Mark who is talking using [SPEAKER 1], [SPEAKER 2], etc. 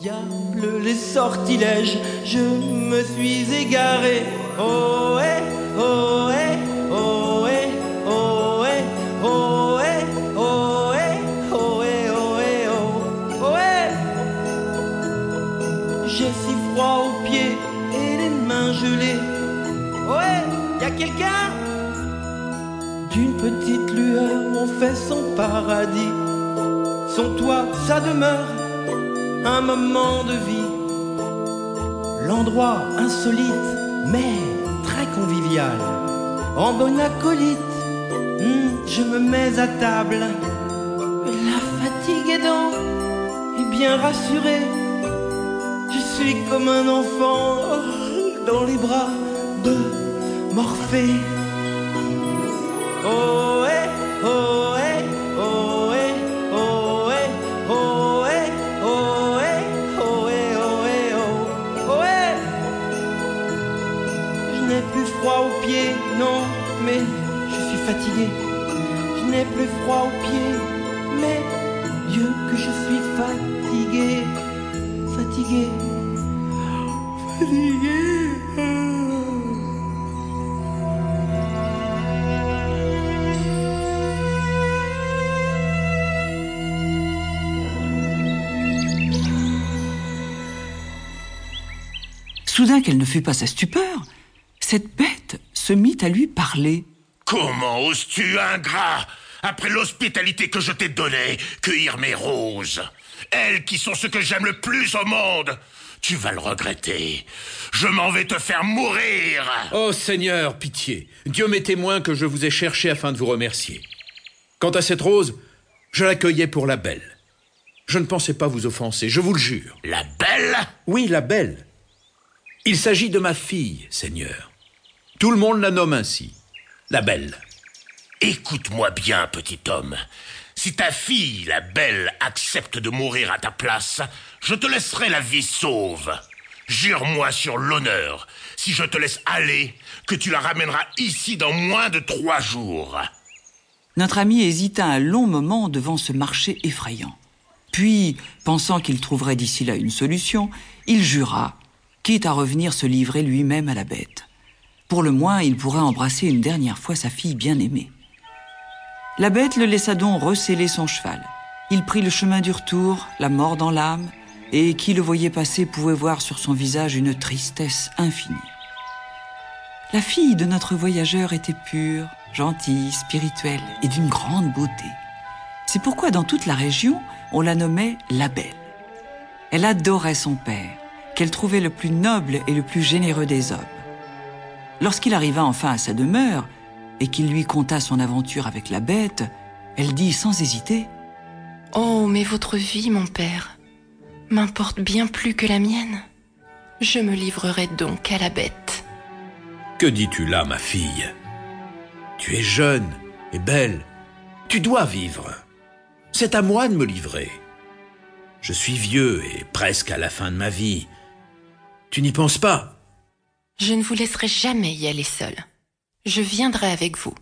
[SPEAKER 1] Diable les sortilèges, je me suis égaré. Oh, eh, oh, eh, oh, eh, oh, eh, oh, eh, oh, eh, oh, eh, oh, eh, oh, oh, eh. J'ai si froid aux pieds et les mains gelées. Oh, eh, y a quelqu'un? D'une petite lueur, on fait son paradis. Son toit, sa demeure un moment de vie. L'endroit insolite, mais très convivial. En bonne acolyte, hmm, je me mets à table. La fatigue aidant et bien rassuré, je suis comme un enfant oh, dans les bras de Morphée. N'ai plus froid aux pieds, non, mais je suis fatigué. Je n'ai plus froid aux pieds, mais Dieu que je suis fatigué, fatigué, fatigué.
[SPEAKER 2] Soudain qu'elle ne fut pas sa stupeur, cette bête se mit à lui parler.
[SPEAKER 3] Comment oses-tu, ingrat, après l'hospitalité que je t'ai donnée, cueillir mes roses? Elles qui sont ce que j'aime le plus au monde Tu vas le regretter. Je m'en vais te faire mourir
[SPEAKER 4] Oh Seigneur, pitié. Dieu m'est témoin que je vous ai cherché afin de vous remercier. Quant à cette rose, je la cueillais pour la belle. Je ne pensais pas vous offenser, je vous le jure.
[SPEAKER 3] La belle?
[SPEAKER 4] Oui, la belle. Il s'agit de ma fille, Seigneur. Tout le monde la nomme ainsi. La belle.
[SPEAKER 3] Écoute-moi bien, petit homme. Si ta fille, la belle, accepte de mourir à ta place, je te laisserai la vie sauve. Jure-moi sur l'honneur, si je te laisse aller, que tu la ramèneras ici dans moins de trois jours.
[SPEAKER 2] Notre ami hésita un long moment devant ce marché effrayant. Puis, pensant qu'il trouverait d'ici là une solution, il jura, quitte à revenir se livrer lui-même à la bête. Pour le moins, il pourrait embrasser une dernière fois sa fille bien-aimée. La bête le laissa donc recéler son cheval. Il prit le chemin du retour, la mort dans l'âme, et qui le voyait passer pouvait voir sur son visage une tristesse infinie. La fille de notre voyageur était pure, gentille, spirituelle et d'une grande beauté. C'est pourquoi dans toute la région, on la nommait la Belle. Elle adorait son père, qu'elle trouvait le plus noble et le plus généreux des hommes. Lorsqu'il arriva enfin à sa demeure, et qu'il lui conta son aventure avec la bête, elle dit sans hésiter
[SPEAKER 5] Oh, mais votre vie, mon père, m'importe bien plus que la mienne. Je me livrerai donc à la bête.
[SPEAKER 4] Que dis-tu là, ma fille? Tu es jeune et belle. Tu dois vivre. C'est à moi de me livrer. Je suis vieux et presque à la fin de ma vie. Tu n'y penses pas?
[SPEAKER 5] Je ne vous laisserai jamais y aller seul. Je viendrai avec vous.